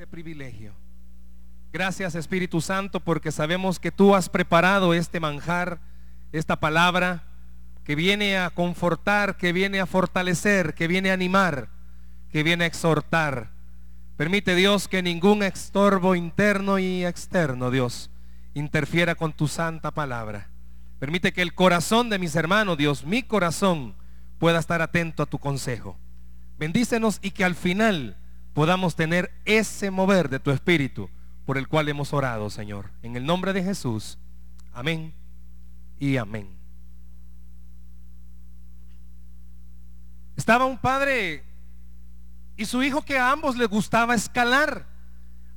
este privilegio. Gracias Espíritu Santo porque sabemos que tú has preparado este manjar, esta palabra que viene a confortar, que viene a fortalecer, que viene a animar, que viene a exhortar. Permite Dios que ningún estorbo interno y externo, Dios, interfiera con tu santa palabra. Permite que el corazón de mis hermanos, Dios, mi corazón, pueda estar atento a tu consejo. Bendícenos y que al final podamos tener ese mover de tu espíritu por el cual hemos orado, Señor. En el nombre de Jesús. Amén y amén. Estaba un padre y su hijo que a ambos les gustaba escalar.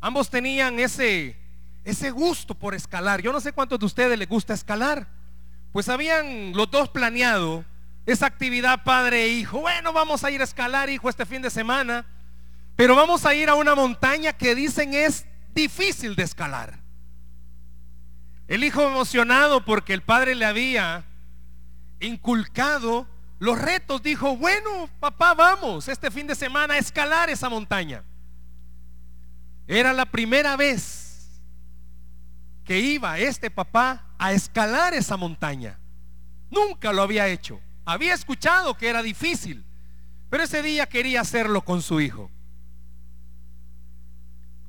Ambos tenían ese, ese gusto por escalar. Yo no sé cuántos de ustedes les gusta escalar. Pues habían los dos planeado esa actividad padre e hijo. Bueno, vamos a ir a escalar, hijo, este fin de semana. Pero vamos a ir a una montaña que dicen es difícil de escalar. El hijo emocionado porque el padre le había inculcado los retos, dijo, bueno, papá, vamos este fin de semana a escalar esa montaña. Era la primera vez que iba este papá a escalar esa montaña. Nunca lo había hecho. Había escuchado que era difícil, pero ese día quería hacerlo con su hijo.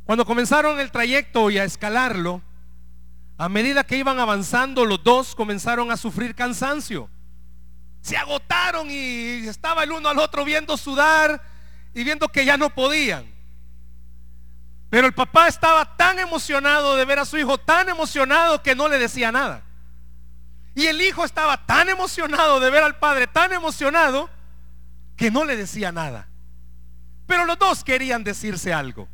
Cuando comenzaron el trayecto y a escalarlo, a medida que iban avanzando, los dos comenzaron a sufrir cansancio. Se agotaron y estaba el uno al otro viendo sudar y viendo que ya no podían. Pero el papá estaba tan emocionado de ver a su hijo, tan emocionado que no le decía nada. Y el hijo estaba tan emocionado de ver al padre, tan emocionado, que no le decía nada. Pero los dos querían decirse algo.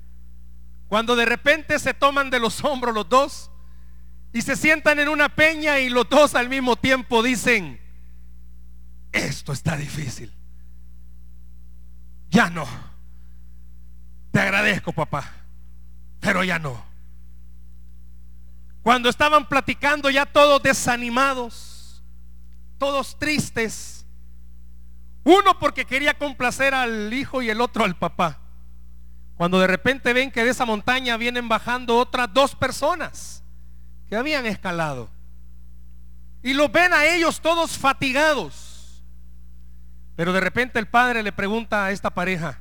Cuando de repente se toman de los hombros los dos y se sientan en una peña y los dos al mismo tiempo dicen, esto está difícil. Ya no. Te agradezco, papá, pero ya no. Cuando estaban platicando ya todos desanimados, todos tristes, uno porque quería complacer al hijo y el otro al papá. Cuando de repente ven que de esa montaña vienen bajando otras dos personas que habían escalado. Y los ven a ellos todos fatigados. Pero de repente el padre le pregunta a esta pareja,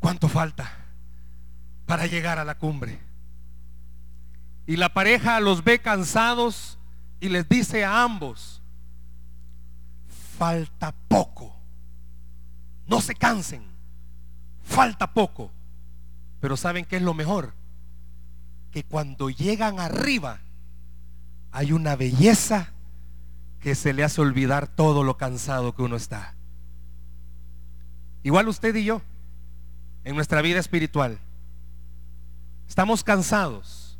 ¿cuánto falta para llegar a la cumbre? Y la pareja los ve cansados y les dice a ambos, falta poco. No se cansen. Falta poco. Pero ¿saben qué es lo mejor? Que cuando llegan arriba hay una belleza que se le hace olvidar todo lo cansado que uno está. Igual usted y yo, en nuestra vida espiritual, estamos cansados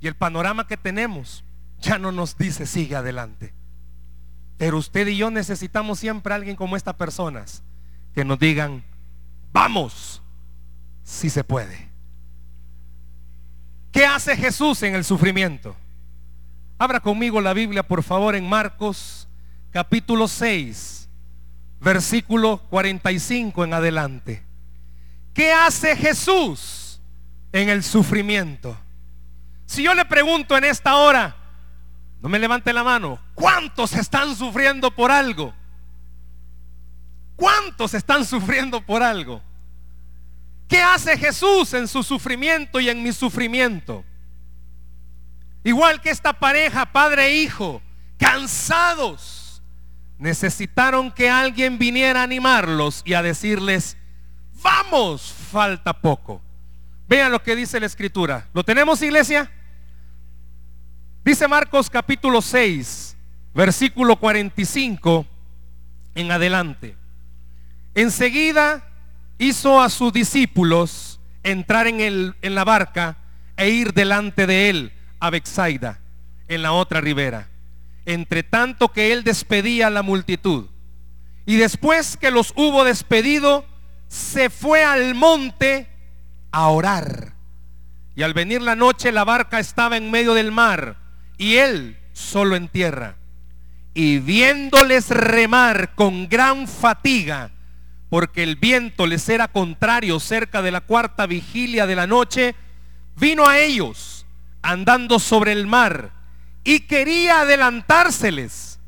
y el panorama que tenemos ya no nos dice sigue adelante. Pero usted y yo necesitamos siempre a alguien como estas personas que nos digan, vamos, si se puede. ¿Qué hace Jesús en el sufrimiento? Abra conmigo la Biblia, por favor, en Marcos capítulo 6, versículo 45 en adelante. ¿Qué hace Jesús en el sufrimiento? Si yo le pregunto en esta hora, no me levante la mano, ¿cuántos están sufriendo por algo? ¿Cuántos están sufriendo por algo? ¿Qué hace Jesús en su sufrimiento y en mi sufrimiento? Igual que esta pareja, padre e hijo, cansados, necesitaron que alguien viniera a animarlos y a decirles, vamos, falta poco. Vean lo que dice la escritura. ¿Lo tenemos, iglesia? Dice Marcos capítulo 6, versículo 45 en adelante. Enseguida hizo a sus discípulos entrar en, el, en la barca e ir delante de él a Bexaida, en la otra ribera, entre tanto que él despedía a la multitud. Y después que los hubo despedido, se fue al monte a orar. Y al venir la noche la barca estaba en medio del mar y él solo en tierra. Y viéndoles remar con gran fatiga, porque el viento les era contrario cerca de la cuarta vigilia de la noche, vino a ellos andando sobre el mar y quería adelantárseles.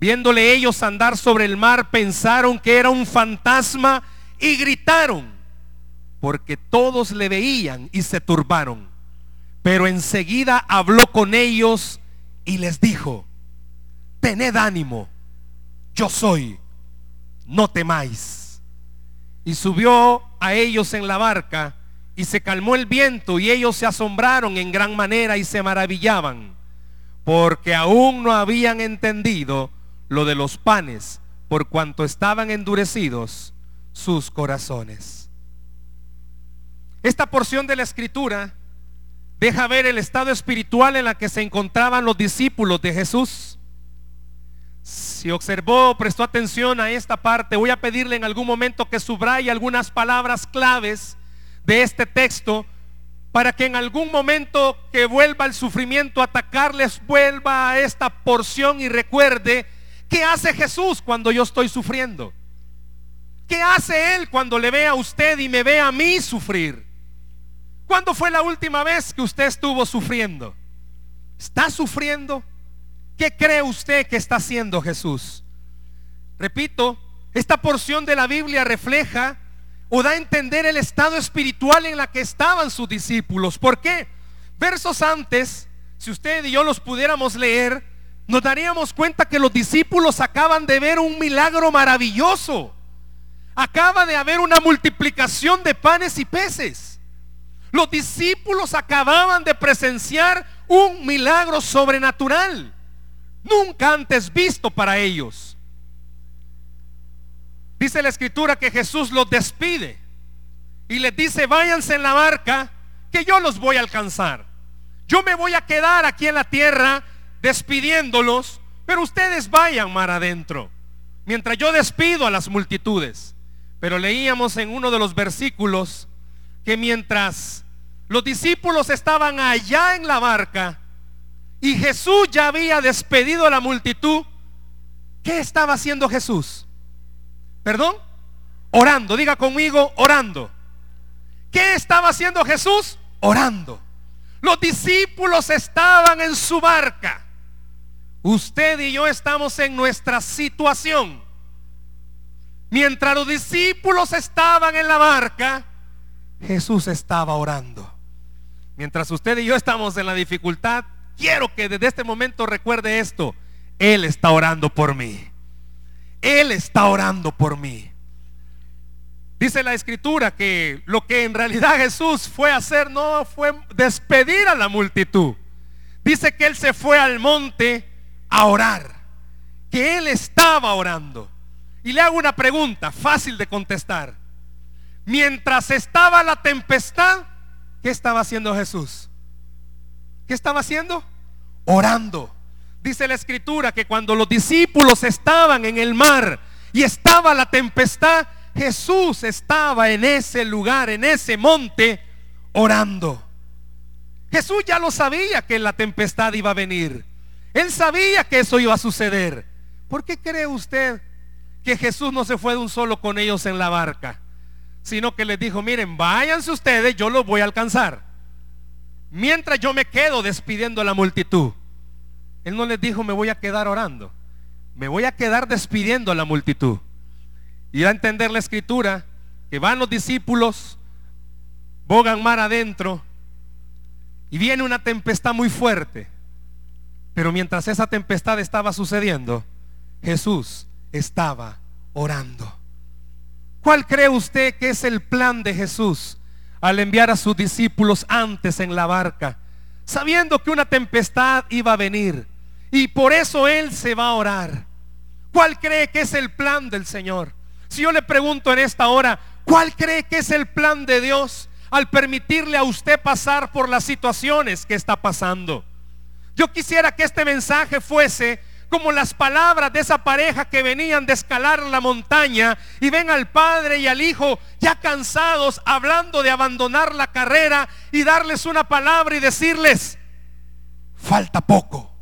Viéndole ellos andar sobre el mar, pensaron que era un fantasma y gritaron, porque todos le veían y se turbaron. Pero enseguida habló con ellos y les dijo, tened ánimo, yo soy, no temáis. Y subió a ellos en la barca y se calmó el viento y ellos se asombraron en gran manera y se maravillaban, porque aún no habían entendido lo de los panes, por cuanto estaban endurecidos sus corazones. Esta porción de la escritura deja ver el estado espiritual en la que se encontraban los discípulos de Jesús. Si observó, prestó atención a esta parte, voy a pedirle en algún momento que subraye algunas palabras claves de este texto para que en algún momento que vuelva el sufrimiento atacarles, vuelva a esta porción y recuerde qué hace Jesús cuando yo estoy sufriendo. ¿Qué hace Él cuando le ve a usted y me ve a mí sufrir? ¿Cuándo fue la última vez que usted estuvo sufriendo? ¿Está sufriendo? ¿Qué cree usted que está haciendo Jesús? Repito, esta porción de la Biblia refleja o da a entender el estado espiritual en la que estaban sus discípulos. ¿Por qué? Versos antes, si usted y yo los pudiéramos leer, nos daríamos cuenta que los discípulos acaban de ver un milagro maravilloso. Acaba de haber una multiplicación de panes y peces. Los discípulos acababan de presenciar un milagro sobrenatural, nunca antes visto para ellos. Dice la escritura que Jesús los despide y les dice, váyanse en la barca, que yo los voy a alcanzar. Yo me voy a quedar aquí en la tierra despidiéndolos, pero ustedes vayan mar adentro, mientras yo despido a las multitudes. Pero leíamos en uno de los versículos que mientras los discípulos estaban allá en la barca y Jesús ya había despedido a la multitud, ¿qué estaba haciendo Jesús? ¿Perdón? Orando, diga conmigo, orando. ¿Qué estaba haciendo Jesús? Orando. Los discípulos estaban en su barca. Usted y yo estamos en nuestra situación. Mientras los discípulos estaban en la barca, Jesús estaba orando. Mientras usted y yo estamos en la dificultad, quiero que desde este momento recuerde esto. Él está orando por mí. Él está orando por mí. Dice la escritura que lo que en realidad Jesús fue a hacer no fue despedir a la multitud. Dice que Él se fue al monte a orar. Que Él estaba orando. Y le hago una pregunta fácil de contestar. Mientras estaba la tempestad, ¿qué estaba haciendo Jesús? ¿Qué estaba haciendo? Orando. Dice la escritura que cuando los discípulos estaban en el mar y estaba la tempestad, Jesús estaba en ese lugar, en ese monte, orando. Jesús ya lo sabía que la tempestad iba a venir. Él sabía que eso iba a suceder. ¿Por qué cree usted que Jesús no se fue de un solo con ellos en la barca? Sino que les dijo, miren, váyanse ustedes, yo los voy a alcanzar. Mientras yo me quedo despidiendo a la multitud. Él no les dijo, me voy a quedar orando. Me voy a quedar despidiendo a la multitud. Y a entender la escritura que van los discípulos, bogan mar adentro y viene una tempestad muy fuerte. Pero mientras esa tempestad estaba sucediendo, Jesús estaba orando. ¿Cuál cree usted que es el plan de Jesús al enviar a sus discípulos antes en la barca? sabiendo que una tempestad iba a venir. Y por eso Él se va a orar. ¿Cuál cree que es el plan del Señor? Si yo le pregunto en esta hora, ¿cuál cree que es el plan de Dios al permitirle a usted pasar por las situaciones que está pasando? Yo quisiera que este mensaje fuese como las palabras de esa pareja que venían de escalar la montaña y ven al padre y al hijo ya cansados hablando de abandonar la carrera y darles una palabra y decirles, falta poco.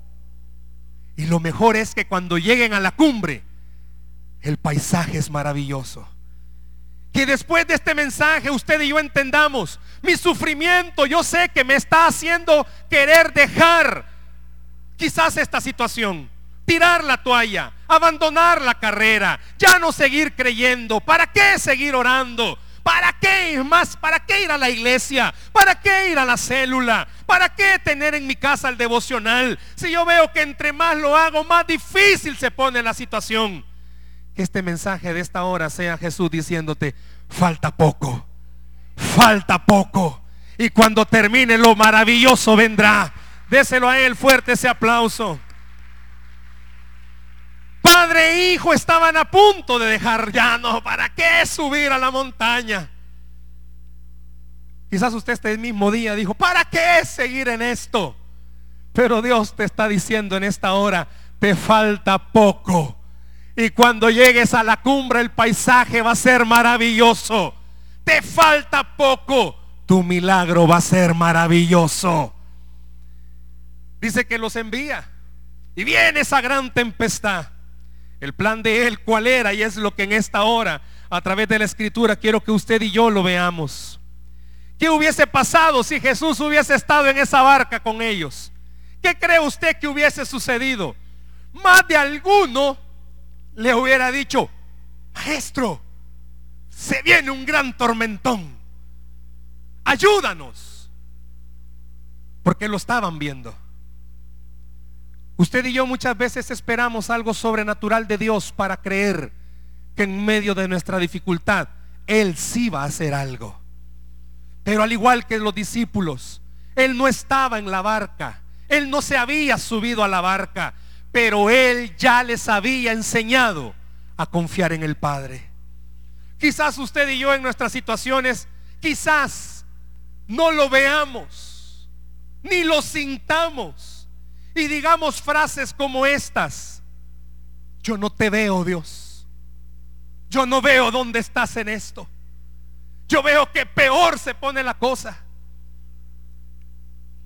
Y lo mejor es que cuando lleguen a la cumbre, el paisaje es maravilloso. que después de este mensaje usted y yo entendamos mi sufrimiento, yo sé que me está haciendo querer dejar quizás esta situación, tirar la toalla, abandonar la carrera, ya no seguir creyendo, ¿para qué seguir orando? ¿Para qué ir más? ¿Para qué ir a la iglesia? ¿Para qué ir a la célula? ¿Para qué tener en mi casa el devocional? Si yo veo que entre más lo hago, más difícil se pone la situación. Que este mensaje de esta hora sea Jesús diciéndote, falta poco, falta poco. Y cuando termine lo maravilloso vendrá. Déselo a él fuerte ese aplauso. Padre e hijo estaban a punto de dejar ya no, ¿para qué subir a la montaña? Quizás usted este mismo día dijo, ¿para qué seguir en esto? Pero Dios te está diciendo en esta hora, te falta poco. Y cuando llegues a la cumbre el paisaje va a ser maravilloso. Te falta poco. Tu milagro va a ser maravilloso. Dice que los envía. Y viene esa gran tempestad. El plan de Él, ¿cuál era? Y es lo que en esta hora, a través de la escritura, quiero que usted y yo lo veamos. ¿Qué hubiese pasado si Jesús hubiese estado en esa barca con ellos? ¿Qué cree usted que hubiese sucedido? Más de alguno le hubiera dicho, maestro, se viene un gran tormentón. Ayúdanos. Porque lo estaban viendo. Usted y yo muchas veces esperamos algo sobrenatural de Dios para creer que en medio de nuestra dificultad Él sí va a hacer algo. Pero al igual que los discípulos, Él no estaba en la barca, Él no se había subido a la barca, pero Él ya les había enseñado a confiar en el Padre. Quizás usted y yo en nuestras situaciones, quizás no lo veamos, ni lo sintamos y digamos frases como estas. Yo no te veo, Dios. Yo no veo dónde estás en esto. Yo veo que peor se pone la cosa.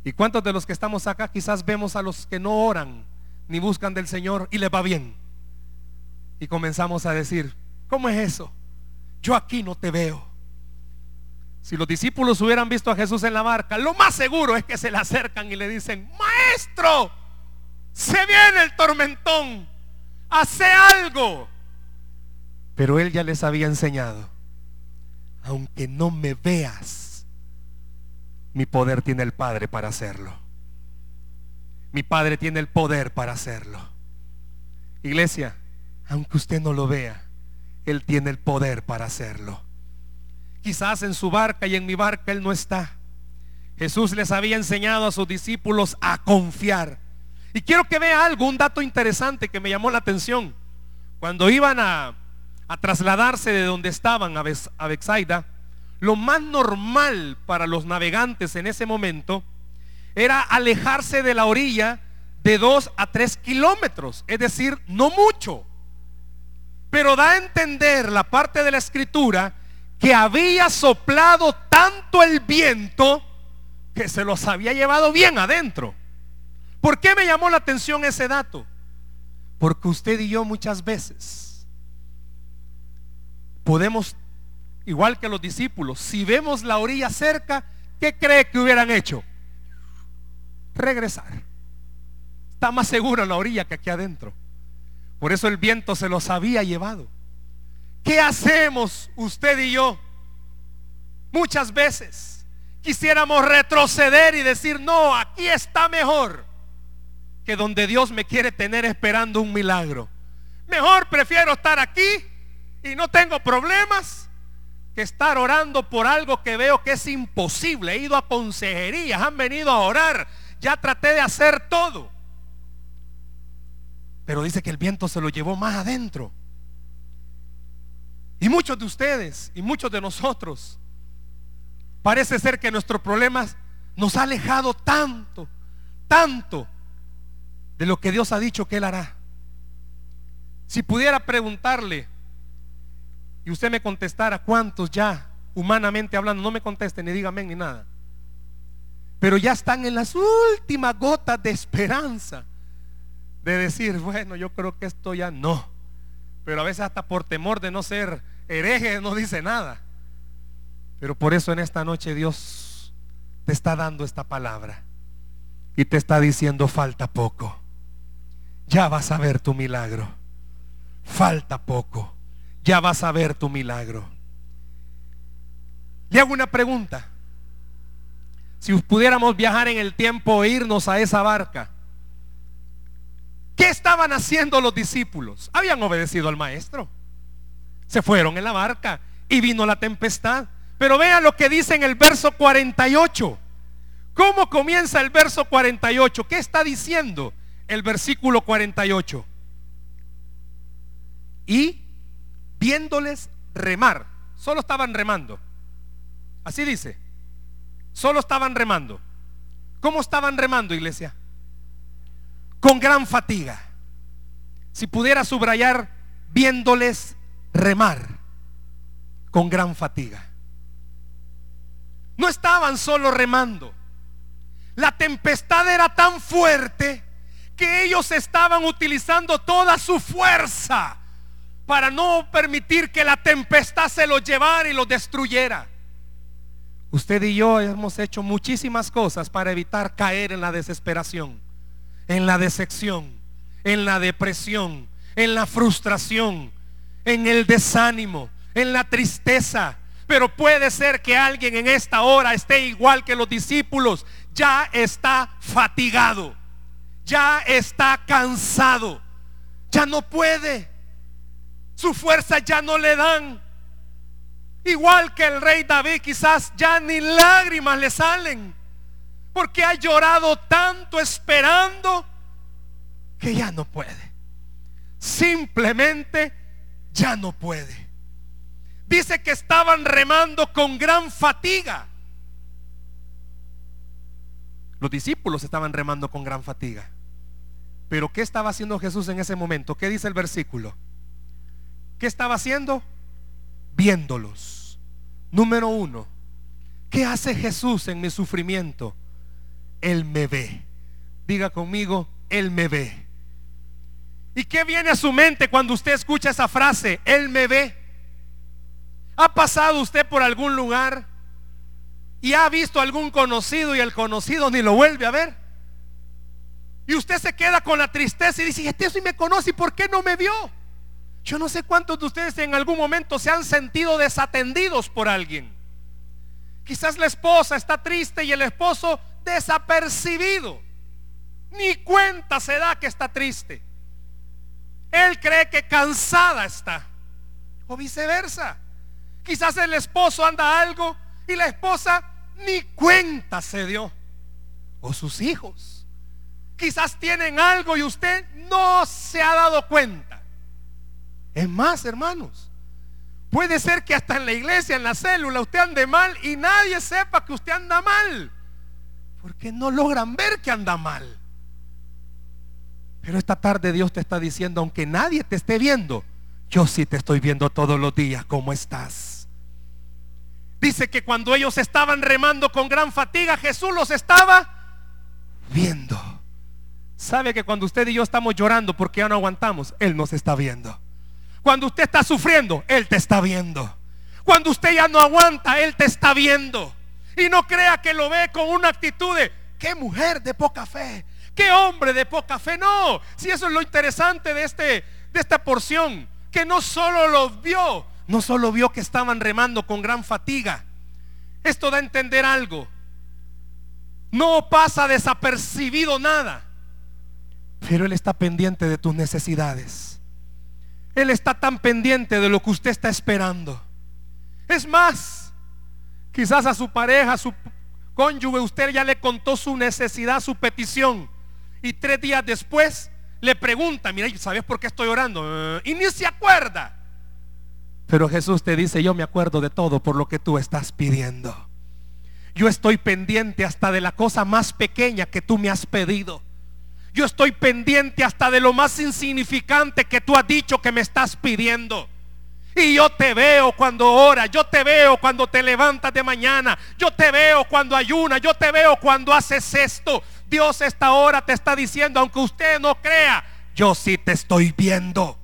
¿Y cuántos de los que estamos acá quizás vemos a los que no oran ni buscan del Señor y les va bien? Y comenzamos a decir, ¿cómo es eso? Yo aquí no te veo. Si los discípulos hubieran visto a Jesús en la barca, lo más seguro es que se le acercan y le dicen, maestro, se viene el tormentón, hace algo. Pero él ya les había enseñado, aunque no me veas, mi poder tiene el Padre para hacerlo. Mi Padre tiene el poder para hacerlo. Iglesia, aunque usted no lo vea, Él tiene el poder para hacerlo. Quizás en su barca y en mi barca Él no está. Jesús les había enseñado a sus discípulos a confiar y quiero que vea algo, un dato interesante que me llamó la atención. Cuando iban a, trasladarse de donde estaban a, Bexaida, lo más normal para los navegantes en ese momento era alejarse de la orilla de dos a tres kilómetros, es decir, no mucho. Pero da a entender la parte de la escritura que había soplado tanto el viento que se los había llevado bien adentro. ¿Por qué me llamó la atención ese dato? Porque usted y yo muchas veces podemos, igual que los discípulos, si vemos la orilla cerca, ¿qué cree que hubieran hecho? Regresar. Está más seguro la orilla que aquí adentro. Por eso el viento se los había llevado. ¿Qué hacemos usted y yo? Muchas veces quisiéramos retroceder y decir, no, aquí está mejor que donde Dios me quiere tener esperando un milagro. Mejor prefiero estar aquí y no tengo problemas que estar orando por algo que veo que es imposible. He ido a consejerías, han venido a orar, ya traté de hacer todo. Pero dice que el viento se lo llevó más adentro. Y muchos de ustedes y muchos de nosotros, parece ser que nuestro problema nos ha alejado tanto, tanto de lo que Dios ha dicho que Él hará. Si pudiera preguntarle y usted me contestara cuántos ya, humanamente hablando, no me conteste ni dígame ni nada, pero ya están en las últimas gotas de esperanza de decir, bueno, yo creo que esto ya no, Pero a veces hasta por temor de no ser hereje no dice nada. Pero por eso en esta noche Dios te está dando esta palabra y te está diciendo falta poco. Ya vas a ver tu milagro. Falta poco. Ya vas a ver tu milagro. Le hago una pregunta. Si pudiéramos viajar en el tiempo e irnos a esa barca, ¿qué estaban haciendo los discípulos? Habían obedecido al maestro. Se fueron en la barca y vino la tempestad. Pero vean lo que dice en el verso 48. ¿Cómo comienza el verso 48? ¿Qué está diciendo el versículo 48? Y viéndoles remar, solo estaban remando. Así dice. Solo estaban remando. ¿Cómo estaban remando, iglesia? Con gran fatiga. Si pudiera subrayar, viéndoles remar con gran fatiga. No estaban solo remando. La tempestad era tan fuerte que ellos estaban utilizando toda su fuerza para no permitir que la tempestad se los llevara y los destruyera. Usted y yo hemos hecho muchísimas cosas para evitar caer en la desesperación, en la decepción, en la depresión, en la frustración, en el desánimo, en la tristeza. Pero puede ser que alguien en esta hora esté igual que los discípulos, ya está fatigado, ya está cansado, ya no puede, su fuerza ya no le dan. Igual que el rey David, quizás ya ni lágrimas le salen. Porque ha llorado tanto esperando que ya no puede. Simplemente ya no puede. Dice que estaban remando con gran fatiga. Los discípulos estaban remando con gran fatiga. Pero ¿qué estaba haciendo Jesús en ese momento? ¿Qué dice el versículo? ¿Qué estaba haciendo? viéndolos. Número uno, ¿qué hace Jesús en mi sufrimiento? Él me ve. Diga conmigo, Él me ve. ¿Y qué viene a su mente cuando usted escucha esa frase? Él me ve. ¿Ha pasado usted por algún lugar y ha visto algún conocido y el conocido ni lo vuelve a ver? Y usted se queda con la tristeza y dice, este sí me conoce y por qué no me vio? Yo no sé cuántos de ustedes en algún momento se han sentido desatendidos por alguien. Quizás la esposa está triste y el esposo desapercibido. Ni cuenta se da que está triste. Él cree que cansada está. O viceversa. Quizás el esposo anda algo y la esposa ni cuenta se dio. O sus hijos. Quizás tienen algo y usted no se ha dado cuenta. Es más, hermanos, puede ser que hasta en la iglesia, en la célula, usted ande mal y nadie sepa que usted anda mal. Porque no logran ver que anda mal. Pero esta tarde Dios te está diciendo, aunque nadie te esté viendo, yo sí te estoy viendo todos los días cómo estás. Dice que cuando ellos estaban remando con gran fatiga, Jesús los estaba viendo. ¿Sabe que cuando usted y yo estamos llorando porque ya no aguantamos, Él nos está viendo? Cuando usted está sufriendo, Él te está viendo. Cuando usted ya no aguanta, Él te está viendo. Y no crea que lo ve con una actitud de, qué mujer de poca fe, qué hombre de poca fe. No, si eso es lo interesante de, este, de esta porción, que no solo los vio, no solo vio que estaban remando con gran fatiga. Esto da a entender algo. No pasa desapercibido nada, pero Él está pendiente de tus necesidades. Él está tan pendiente de lo que usted está esperando. Es más, quizás a su pareja, a su cónyuge, usted ya le contó su necesidad, su petición. Y tres días después le pregunta, mira, ¿sabes por qué estoy orando? Eh, y ni se acuerda. Pero Jesús te dice, yo me acuerdo de todo por lo que tú estás pidiendo. Yo estoy pendiente hasta de la cosa más pequeña que tú me has pedido. Yo estoy pendiente hasta de lo más insignificante que tú has dicho que me estás pidiendo. Y yo te veo cuando oras, yo te veo cuando te levantas de mañana, yo te veo cuando ayunas, yo te veo cuando haces esto. Dios esta hora te está diciendo, aunque usted no crea, yo sí te estoy viendo.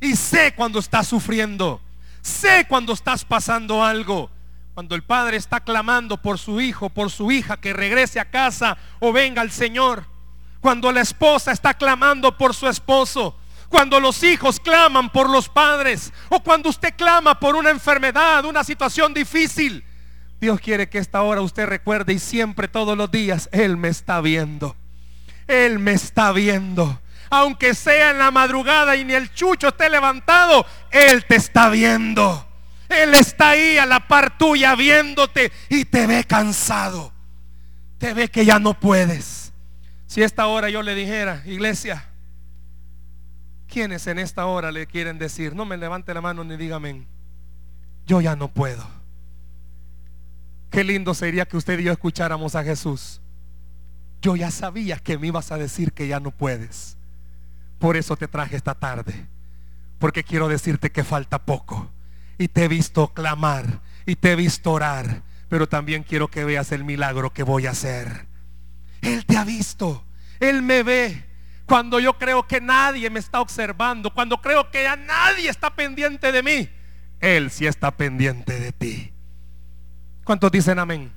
Y sé cuando estás sufriendo. Sé cuando estás pasando algo. Cuando el padre está clamando por su hijo, por su hija, que regrese a casa o venga al Señor. Cuando la esposa está clamando por su esposo. Cuando los hijos claman por los padres. O cuando usted clama por una enfermedad, una situación difícil. Dios quiere que esta hora usted recuerde y siempre todos los días, Él me está viendo. Él me está viendo. Aunque sea en la madrugada y ni el chucho esté levantado, Él te está viendo. Él está ahí a la par tuya viéndote y te ve cansado. Te ve que ya no puedes. Si esta hora yo le dijera, iglesia, ¿quiénes en esta hora le quieren decir? No me levante la mano ni dígame, yo ya no puedo. Qué lindo sería que usted y yo escucháramos a Jesús. Yo ya sabía que me ibas a decir que ya no puedes. Por eso te traje esta tarde. Porque quiero decirte que falta poco. Y te he visto clamar. Y te he visto orar. Pero también quiero que veas el milagro que voy a hacer. Él te ha visto. Él me ve. Cuando yo creo que nadie me está observando. Cuando creo que ya nadie está pendiente de mí. Él sí está pendiente de ti. ¿Cuántos dicen amén?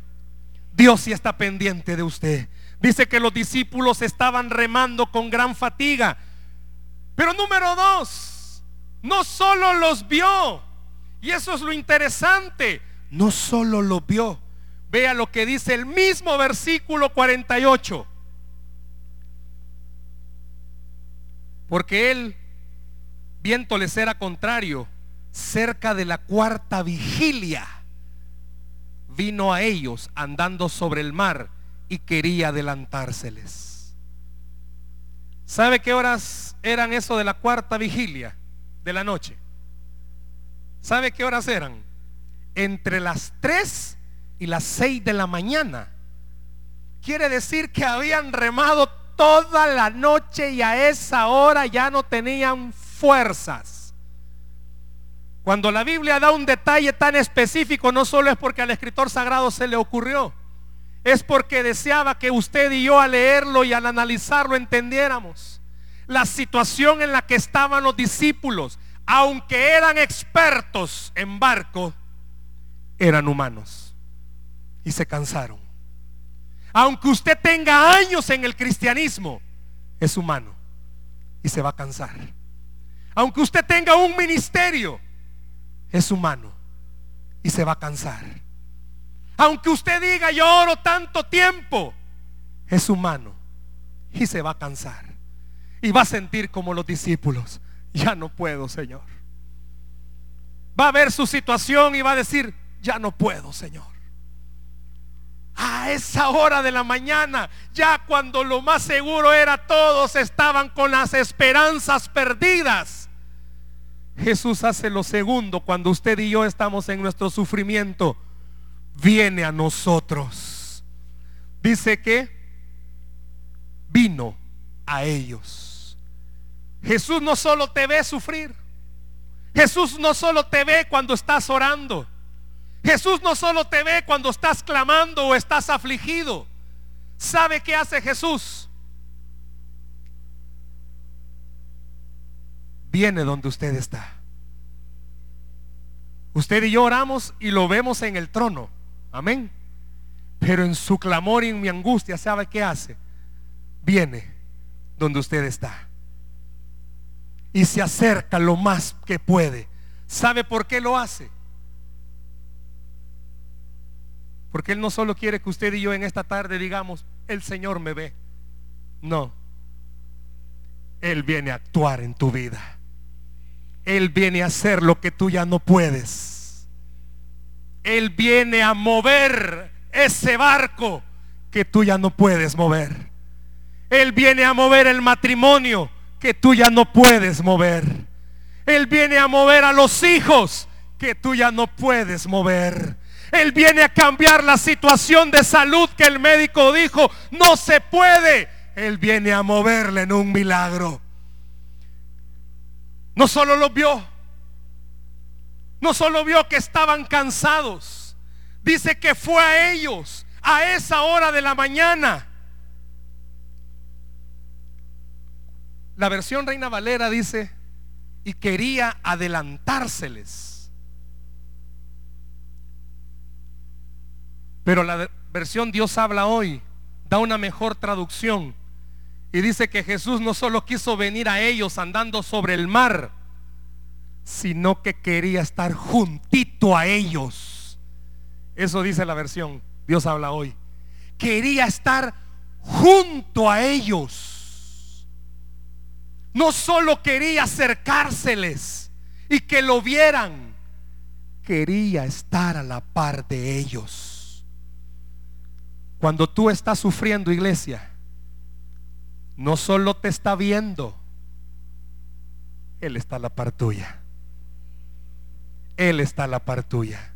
Dios sí está pendiente de usted. Dice que los discípulos estaban remando con gran fatiga. Pero número dos, no solo los vio. Y eso es lo interesante. No solo los vio. Vea lo que dice el mismo versículo 48. Porque él, viento les era contrario, cerca de la cuarta vigilia, vino a ellos andando sobre el mar y quería adelantárseles. ¿Sabe qué horas eran eso de la cuarta vigilia de la noche? ¿Sabe qué horas eran? Entre las 3 y las 6 de la mañana. Quiere decir que habían remado toda la noche y a esa hora ya no tenían fuerzas. Cuando la Biblia da un detalle tan específico, no solo es porque al escritor sagrado se le ocurrió, es porque deseaba que usted y yo al leerlo y al analizarlo entendiéramos la situación en la que estaban los discípulos, aunque eran expertos en barco, eran humanos y se cansaron. Aunque usted tenga años en el cristianismo, es humano y se va a cansar. Aunque usted tenga un ministerio, es humano y se va a cansar. Aunque usted diga, yo oro tanto tiempo, es humano y se va a cansar. Y va a sentir como los discípulos, ya no puedo, Señor. Va a ver su situación y va a decir, ya no puedo, Señor. Esa hora de la mañana, ya cuando lo más seguro era todos estaban con las esperanzas perdidas. Jesús hace lo segundo cuando usted y yo estamos en nuestro sufrimiento viene a nosotros. Dice que vino a ellos. Jesús no solo te ve sufrir. Jesús no solo te ve cuando estás orando. Jesús no solo te ve cuando estás clamando o estás afligido. ¿Sabe qué hace Jesús? Viene donde usted está. Usted y yo oramos y lo vemos en el trono. Amén. Pero en su clamor y en mi angustia, ¿sabe qué hace? Viene donde usted está. Y se acerca lo más que puede. ¿Sabe por qué lo hace? Porque Él no solo quiere que usted y yo en esta tarde digamos, el Señor me ve. No. Él viene a actuar en tu vida. Él viene a hacer lo que tú ya no puedes. Él viene a mover ese barco que tú ya no puedes mover. Él viene a mover el matrimonio que tú ya no puedes mover. Él viene a mover a los hijos que tú ya no puedes mover. Él viene a cambiar la situación de salud que el médico dijo no se puede. Él viene a moverle en un milagro. No solo lo vio, no solo vio que estaban cansados, dice que fue a ellos a esa hora de la mañana. La versión Reina Valera dice, y quería adelantárseles. Pero la versión Dios habla hoy da una mejor traducción y dice que Jesús no solo quiso venir a ellos andando sobre el mar, sino que quería estar juntito a ellos. Eso dice la versión, Dios habla hoy. Quería estar junto a ellos. No solo quería acercárseles y que lo vieran, quería estar a la par de ellos. Cuando tú estás sufriendo, iglesia, no solo te está viendo, Él está la par tuya. Él está la par tuya.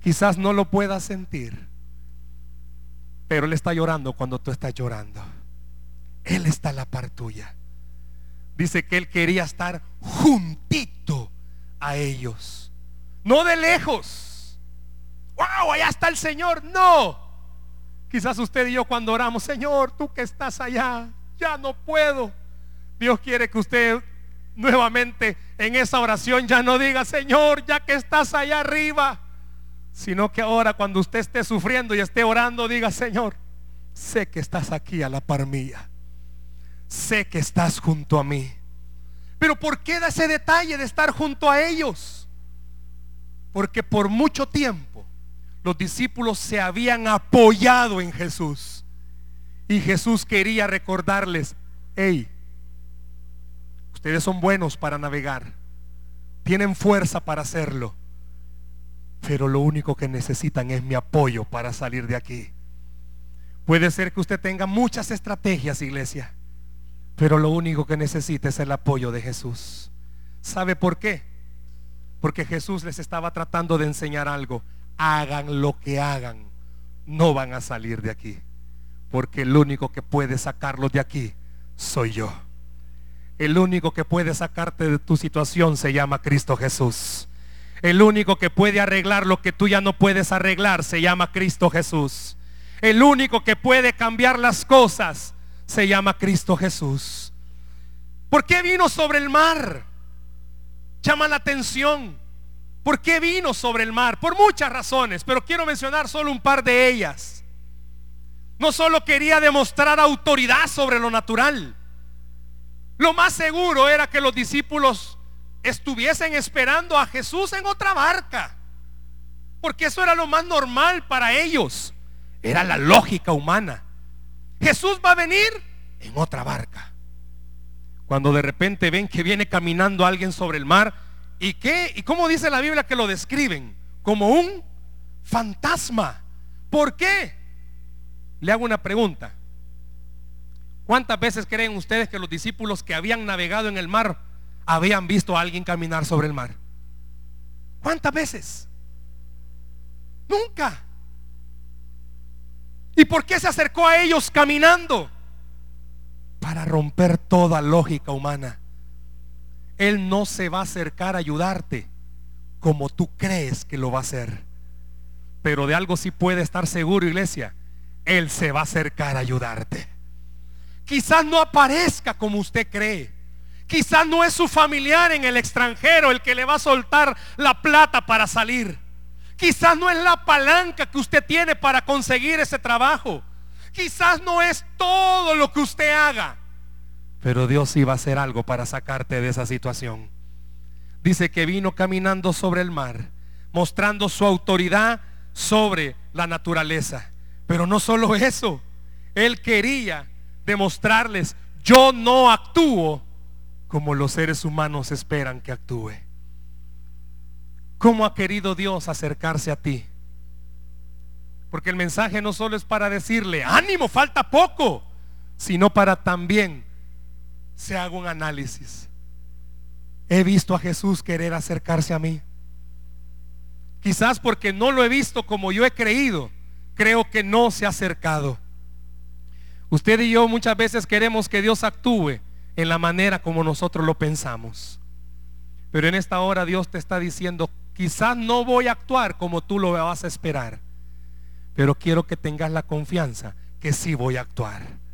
Quizás no lo puedas sentir, pero Él está llorando cuando tú estás llorando. Él está la par tuya. Dice que Él quería estar juntito a ellos. No de lejos. ¡Wow! Allá está el Señor. No. Quizás usted y yo cuando oramos, Señor, tú que estás allá, ya no puedo. Dios quiere que usted nuevamente en esa oración ya no diga, Señor, ya que estás allá arriba, sino que ahora cuando usted esté sufriendo y esté orando, diga, Señor, sé que estás aquí a la par mía. Sé que estás junto a mí. Pero ¿por qué da ese detalle de estar junto a ellos? Porque por mucho tiempo los discípulos se habían apoyado en Jesús. Y Jesús quería recordarles, hey, ustedes son buenos para navegar, tienen fuerza para hacerlo, pero lo único que necesitan es mi apoyo para salir de aquí. Puede ser que usted tenga muchas estrategias, iglesia, pero lo único que necesita es el apoyo de Jesús. ¿Sabe por qué? Porque Jesús les estaba tratando de enseñar algo hagan lo que hagan, no van a salir de aquí. Porque el único que puede sacarlos de aquí soy yo. El único que puede sacarte de tu situación se llama Cristo Jesús. El único que puede arreglar lo que tú ya no puedes arreglar se llama Cristo Jesús. El único que puede cambiar las cosas se llama Cristo Jesús. ¿Por qué vino sobre el mar? Llama la atención. ¿Por qué vino sobre el mar? Por muchas razones, pero quiero mencionar solo un par de ellas. No solo quería demostrar autoridad sobre lo natural. Lo más seguro era que los discípulos estuviesen esperando a Jesús en otra barca. Porque eso era lo más normal para ellos. Era la lógica humana. Jesús va a venir en otra barca. Cuando de repente ven que viene caminando alguien sobre el mar, ¿Y qué? ¿Y cómo dice la Biblia que lo describen? Como un fantasma. ¿Por qué? Le hago una pregunta. ¿Cuántas veces creen ustedes que los discípulos que habían navegado en el mar habían visto a alguien caminar sobre el mar? ¿Cuántas veces? Nunca. ¿Y por qué se acercó a ellos caminando? Para romper toda lógica humana. Él no se va a acercar a ayudarte como tú crees que lo va a hacer. Pero de algo sí puede estar seguro, iglesia. Él se va a acercar a ayudarte. Quizás no aparezca como usted cree. Quizás no es su familiar en el extranjero el que le va a soltar la plata para salir. Quizás no es la palanca que usted tiene para conseguir ese trabajo. Quizás no es todo lo que usted haga. Pero Dios iba a hacer algo para sacarte de esa situación. Dice que vino caminando sobre el mar, mostrando su autoridad sobre la naturaleza. Pero no solo eso, Él quería demostrarles, yo no actúo como los seres humanos esperan que actúe. ¿Cómo ha querido Dios acercarse a ti? Porque el mensaje no solo es para decirle, ánimo, falta poco, sino para también se haga un análisis. He visto a Jesús querer acercarse a mí. Quizás porque no lo he visto como yo he creído, creo que no se ha acercado. Usted y yo muchas veces queremos que Dios actúe en la manera como nosotros lo pensamos. Pero en esta hora Dios te está diciendo, quizás no voy a actuar como tú lo vas a esperar, pero quiero que tengas la confianza que sí voy a actuar.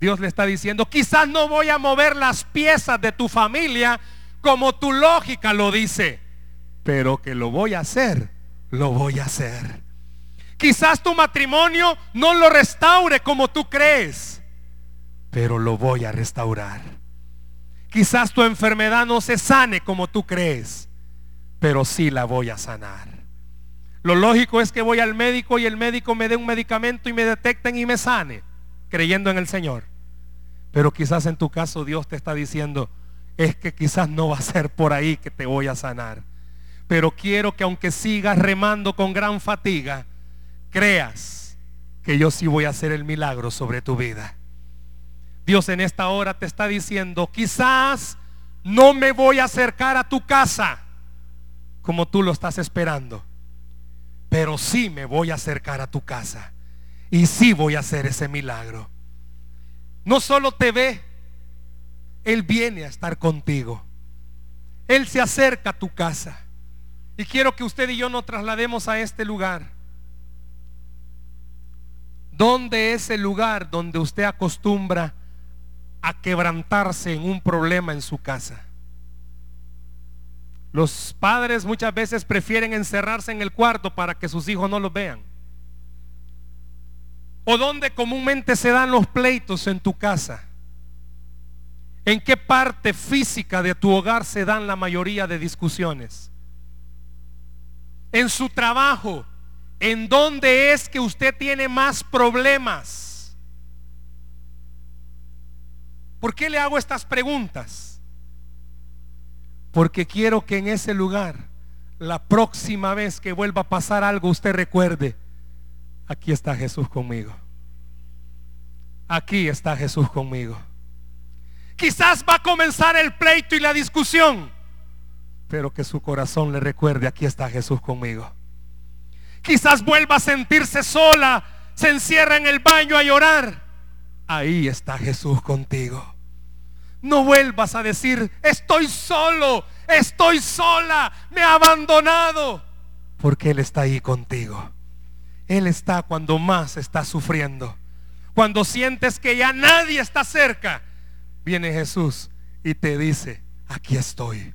Dios le está diciendo, quizás no voy a mover las piezas de tu familia como tu lógica lo dice, pero que lo voy a hacer, lo voy a hacer. Quizás tu matrimonio no lo restaure como tú crees, pero lo voy a restaurar. Quizás tu enfermedad no se sane como tú crees, pero sí la voy a sanar. Lo lógico es que voy al médico y el médico me dé un medicamento y me detecten y me sane, creyendo en el Señor. Pero quizás en tu caso Dios te está diciendo, es que quizás no va a ser por ahí que te voy a sanar. Pero quiero que aunque sigas remando con gran fatiga, creas que yo sí voy a hacer el milagro sobre tu vida. Dios en esta hora te está diciendo, quizás no me voy a acercar a tu casa como tú lo estás esperando, pero sí me voy a acercar a tu casa y sí voy a hacer ese milagro. No solo te ve, Él viene a estar contigo. Él se acerca a tu casa. Y quiero que usted y yo nos traslademos a este lugar. ¿Dónde es el lugar donde usted acostumbra a quebrantarse en un problema en su casa? Los padres muchas veces prefieren encerrarse en el cuarto para que sus hijos no los vean. ¿O dónde comúnmente se dan los pleitos en tu casa? ¿En qué parte física de tu hogar se dan la mayoría de discusiones? En su trabajo, ¿en dónde es que usted tiene más problemas? ¿Por qué le hago estas preguntas? Porque quiero que en ese lugar, la próxima vez que vuelva a pasar algo, usted recuerde, aquí está Jesús conmigo. Aquí está Jesús conmigo. Quizás va a comenzar el pleito y la discusión, pero que su corazón le recuerde, aquí está Jesús conmigo. Quizás vuelva a sentirse sola, se encierra en el baño a llorar. Ahí está Jesús contigo. No vuelvas a decir, estoy solo, estoy sola, me ha abandonado. Porque Él está ahí contigo. Él está cuando más estás sufriendo. Cuando sientes que ya nadie está cerca, viene Jesús y te dice, aquí estoy.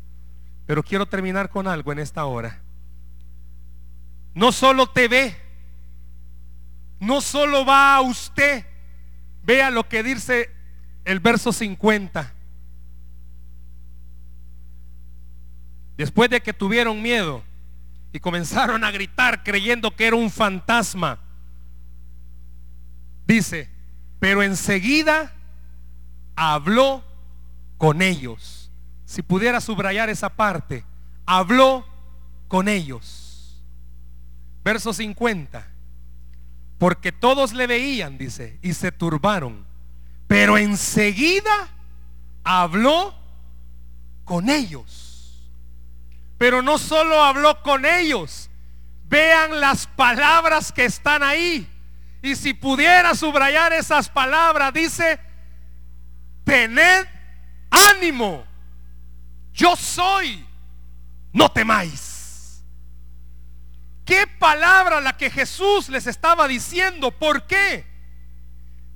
Pero quiero terminar con algo en esta hora. No solo te ve, no solo va a usted, vea lo que dice el verso 50. Después de que tuvieron miedo y comenzaron a gritar creyendo que era un fantasma, dice, pero enseguida habló con ellos. Si pudiera subrayar esa parte, habló con ellos. Verso 50. Porque todos le veían, dice, y se turbaron. Pero enseguida habló con ellos. Pero no solo habló con ellos. Vean las palabras que están ahí. Y si pudiera subrayar esas palabras, dice, tened ánimo. Yo soy. No temáis. ¿Qué palabra la que Jesús les estaba diciendo? ¿Por qué?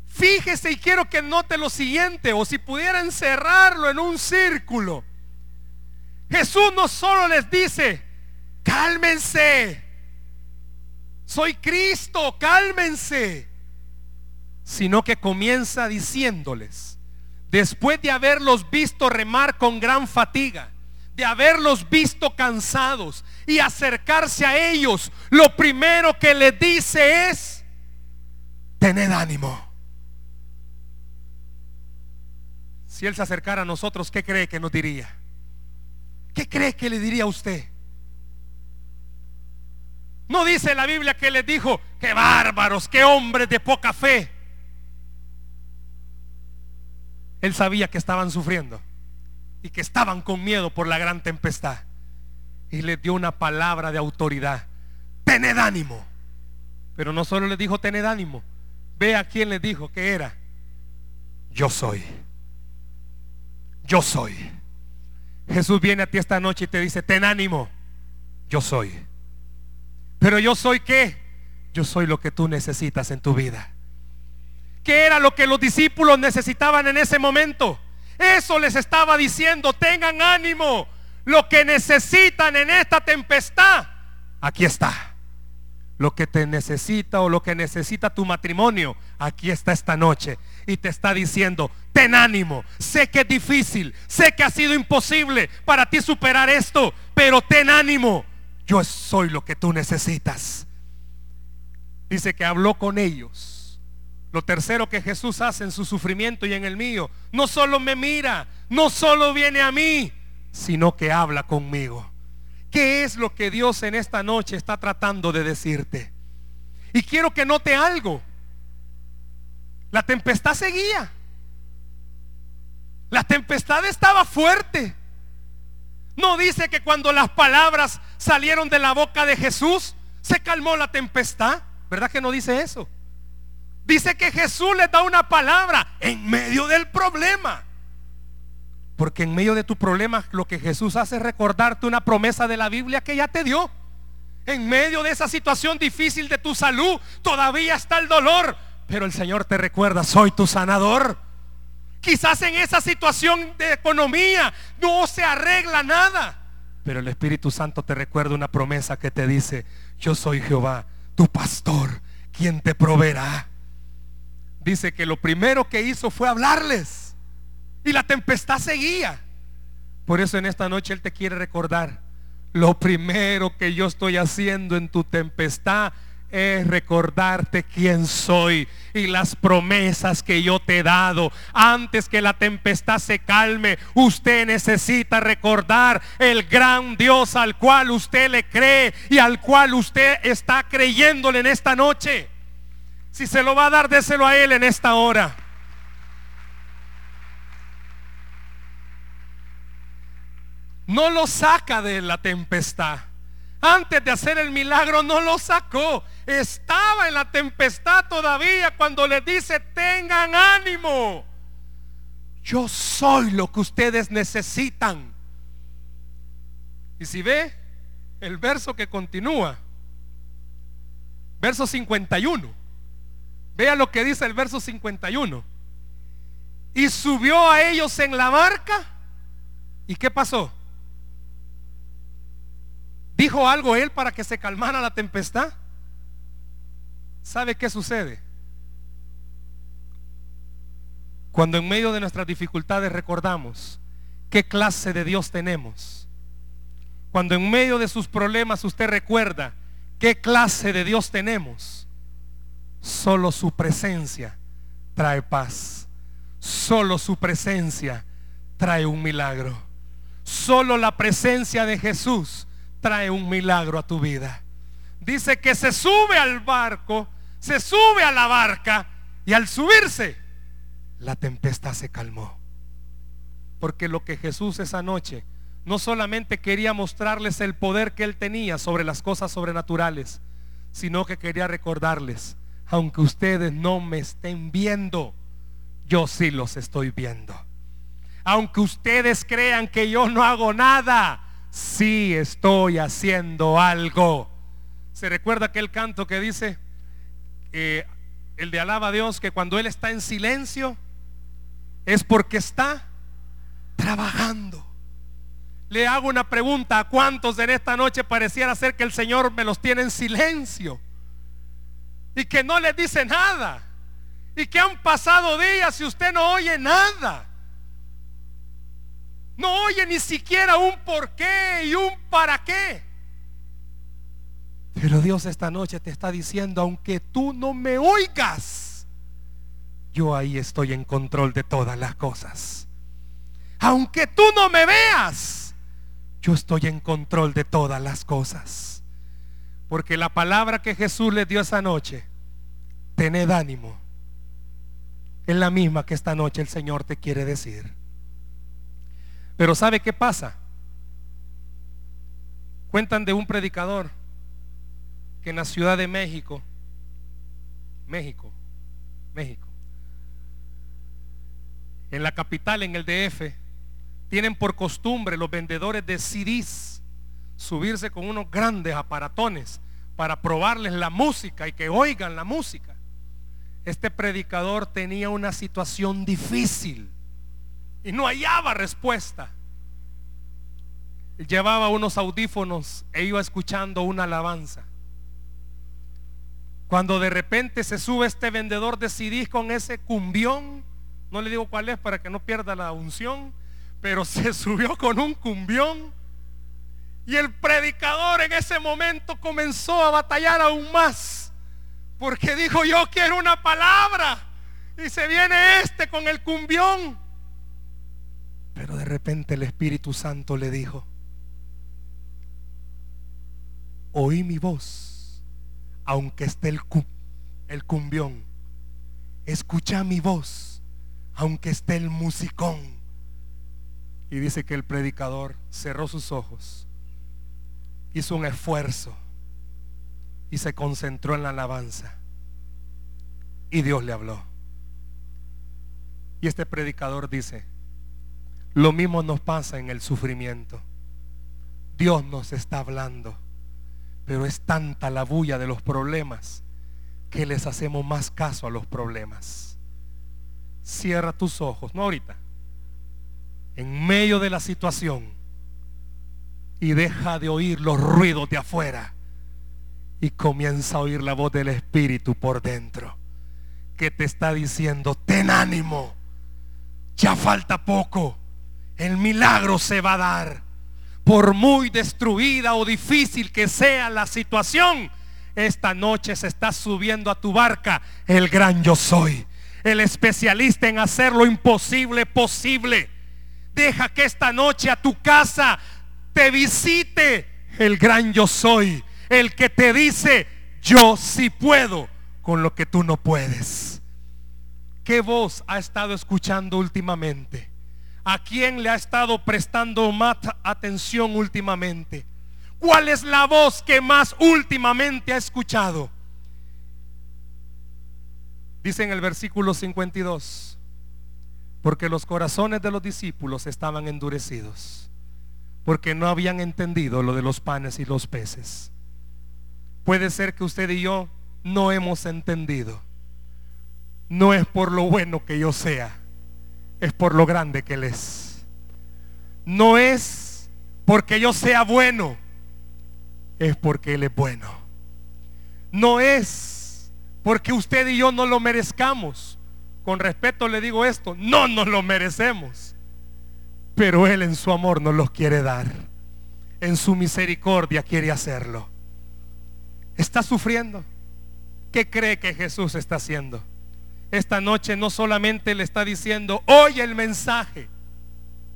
Fíjese y quiero que note lo siguiente, o si pudiera encerrarlo en un círculo. Jesús no solo les dice, cálmense, soy Cristo, cálmense, sino que comienza diciéndoles, después de haberlos visto remar con gran fatiga, de haberlos visto cansados y acercarse a ellos, lo primero que les dice es, tened ánimo. Si Él se acercara a nosotros, ¿qué cree que nos diría? ¿Qué cree que le diría a usted? No dice la Biblia que les dijo, qué bárbaros, qué hombres de poca fe. Él sabía que estaban sufriendo y que estaban con miedo por la gran tempestad. Y les dio una palabra de autoridad. Tened ánimo. Pero no solo les dijo tened ánimo. Ve a quién les dijo que era. Yo soy. Yo soy. Jesús viene a ti esta noche y te dice, ten ánimo, yo soy. Pero yo soy qué? Yo soy lo que tú necesitas en tu vida. ¿Qué era lo que los discípulos necesitaban en ese momento? Eso les estaba diciendo, tengan ánimo. Lo que necesitan en esta tempestad, aquí está. Lo que te necesita o lo que necesita tu matrimonio, aquí está esta noche. Y te está diciendo, ten ánimo. Sé que es difícil, sé que ha sido imposible para ti superar esto, pero ten ánimo. Yo soy lo que tú necesitas. Dice que habló con ellos. Lo tercero que Jesús hace en su sufrimiento y en el mío, no solo me mira, no solo viene a mí, sino que habla conmigo. ¿Qué es lo que Dios en esta noche está tratando de decirte? Y quiero que note algo. La tempestad seguía. La tempestad estaba fuerte. No dice que cuando las palabras salieron de la boca de Jesús, se calmó la tempestad. ¿Verdad que no dice eso? Dice que Jesús le da una palabra en medio del problema. Porque en medio de tu problema lo que Jesús hace es recordarte una promesa de la Biblia que ya te dio. En medio de esa situación difícil de tu salud, todavía está el dolor. Pero el Señor te recuerda, soy tu sanador. Quizás en esa situación de economía no se arregla nada. Pero el Espíritu Santo te recuerda una promesa que te dice, yo soy Jehová, tu pastor, quien te proveerá. Dice que lo primero que hizo fue hablarles. Y la tempestad seguía. Por eso en esta noche Él te quiere recordar. Lo primero que yo estoy haciendo en tu tempestad es recordarte quién soy y las promesas que yo te he dado. Antes que la tempestad se calme, usted necesita recordar el gran Dios al cual usted le cree y al cual usted está creyéndole en esta noche. Si se lo va a dar, déselo a Él en esta hora. No lo saca de la tempestad antes de hacer el milagro no lo sacó. Estaba en la tempestad todavía cuando le dice, tengan ánimo. Yo soy lo que ustedes necesitan. Y si ve el verso que continúa, verso 51, vea lo que dice el verso 51. Y subió a ellos en la barca. ¿Y qué pasó? ¿Dijo algo él para que se calmara la tempestad? ¿Sabe qué sucede? Cuando en medio de nuestras dificultades recordamos qué clase de Dios tenemos. Cuando en medio de sus problemas usted recuerda qué clase de Dios tenemos. Solo su presencia trae paz. Solo su presencia trae un milagro. Solo la presencia de Jesús trae un milagro a tu vida. Dice que se sube al barco, se sube a la barca y al subirse, la tempestad se calmó. Porque lo que Jesús esa noche no solamente quería mostrarles el poder que él tenía sobre las cosas sobrenaturales, sino que quería recordarles, aunque ustedes no me estén viendo, yo sí los estoy viendo. Aunque ustedes crean que yo no hago nada, sí estoy haciendo algo. ¿Se recuerda aquel canto que dice, eh, el de alaba a Dios, que cuando Él está en silencio es porque está trabajando? Le hago una pregunta, ¿a cuántos en esta noche pareciera ser que el Señor me los tiene en silencio? Y que no les dice nada. Y que han pasado días y usted no oye nada. No oye ni siquiera un por qué y un para qué. Pero Dios esta noche te está diciendo, aunque tú no me oigas, yo ahí estoy en control de todas las cosas. Aunque tú no me veas, yo estoy en control de todas las cosas. Porque la palabra que Jesús le dio esa noche, tened ánimo, es la misma que esta noche el Señor te quiere decir. Pero ¿sabe qué pasa? Cuentan de un predicador que en la Ciudad de México, México, México, en la capital, en el DF, tienen por costumbre los vendedores de CDs subirse con unos grandes aparatones para probarles la música y que oigan la música. Este predicador tenía una situación difícil y no hallaba respuesta. Llevaba unos audífonos e iba escuchando una alabanza. Cuando de repente se sube este vendedor de CDs con ese cumbión, no le digo cuál es para que no pierda la unción, pero se subió con un cumbión. Y el predicador en ese momento comenzó a batallar aún más, porque dijo, yo quiero una palabra. Y se viene este con el cumbión. Pero de repente el Espíritu Santo le dijo, oí mi voz, aunque esté el, el cumbión. Escucha mi voz, aunque esté el musicón. Y dice que el predicador cerró sus ojos, hizo un esfuerzo y se concentró en la alabanza. Y Dios le habló. Y este predicador dice, lo mismo nos pasa en el sufrimiento. Dios nos está hablando, pero es tanta la bulla de los problemas que les hacemos más caso a los problemas. Cierra tus ojos, no ahorita, en medio de la situación y deja de oír los ruidos de afuera y comienza a oír la voz del Espíritu por dentro que te está diciendo, ten ánimo, ya falta poco, el milagro se va a dar. Por muy destruida o difícil que sea la situación, esta noche se está subiendo a tu barca el gran yo soy, el especialista en hacer lo imposible posible. Deja que esta noche a tu casa te visite el gran yo soy, el que te dice, yo sí puedo con lo que tú no puedes. ¿Qué voz ha estado escuchando últimamente? ¿A quién le ha estado prestando más atención últimamente? ¿Cuál es la voz que más últimamente ha escuchado? Dice en el versículo 52, porque los corazones de los discípulos estaban endurecidos, porque no habían entendido lo de los panes y los peces. Puede ser que usted y yo no hemos entendido. No es por lo bueno que yo sea, es por lo grande que Él es. No es porque yo sea bueno, es porque Él es bueno. No es porque usted y yo no lo merezcamos. Con respeto le digo esto, no nos lo merecemos. Pero Él en su amor nos los quiere dar. En su misericordia quiere hacerlo. Está sufriendo. ¿Qué cree que Jesús está haciendo? Esta noche no solamente le está diciendo, oye el mensaje,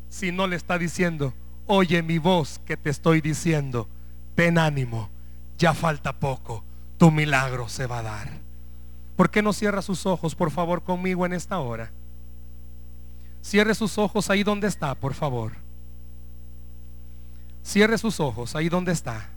sino le está diciendo, oye mi voz que te estoy diciendo, ten ánimo, ya falta poco, tu milagro se va a dar. ¿Por qué no cierra sus ojos, por favor, conmigo en esta hora? Cierre sus ojos ahí donde está, por favor. Cierre sus ojos ahí donde está.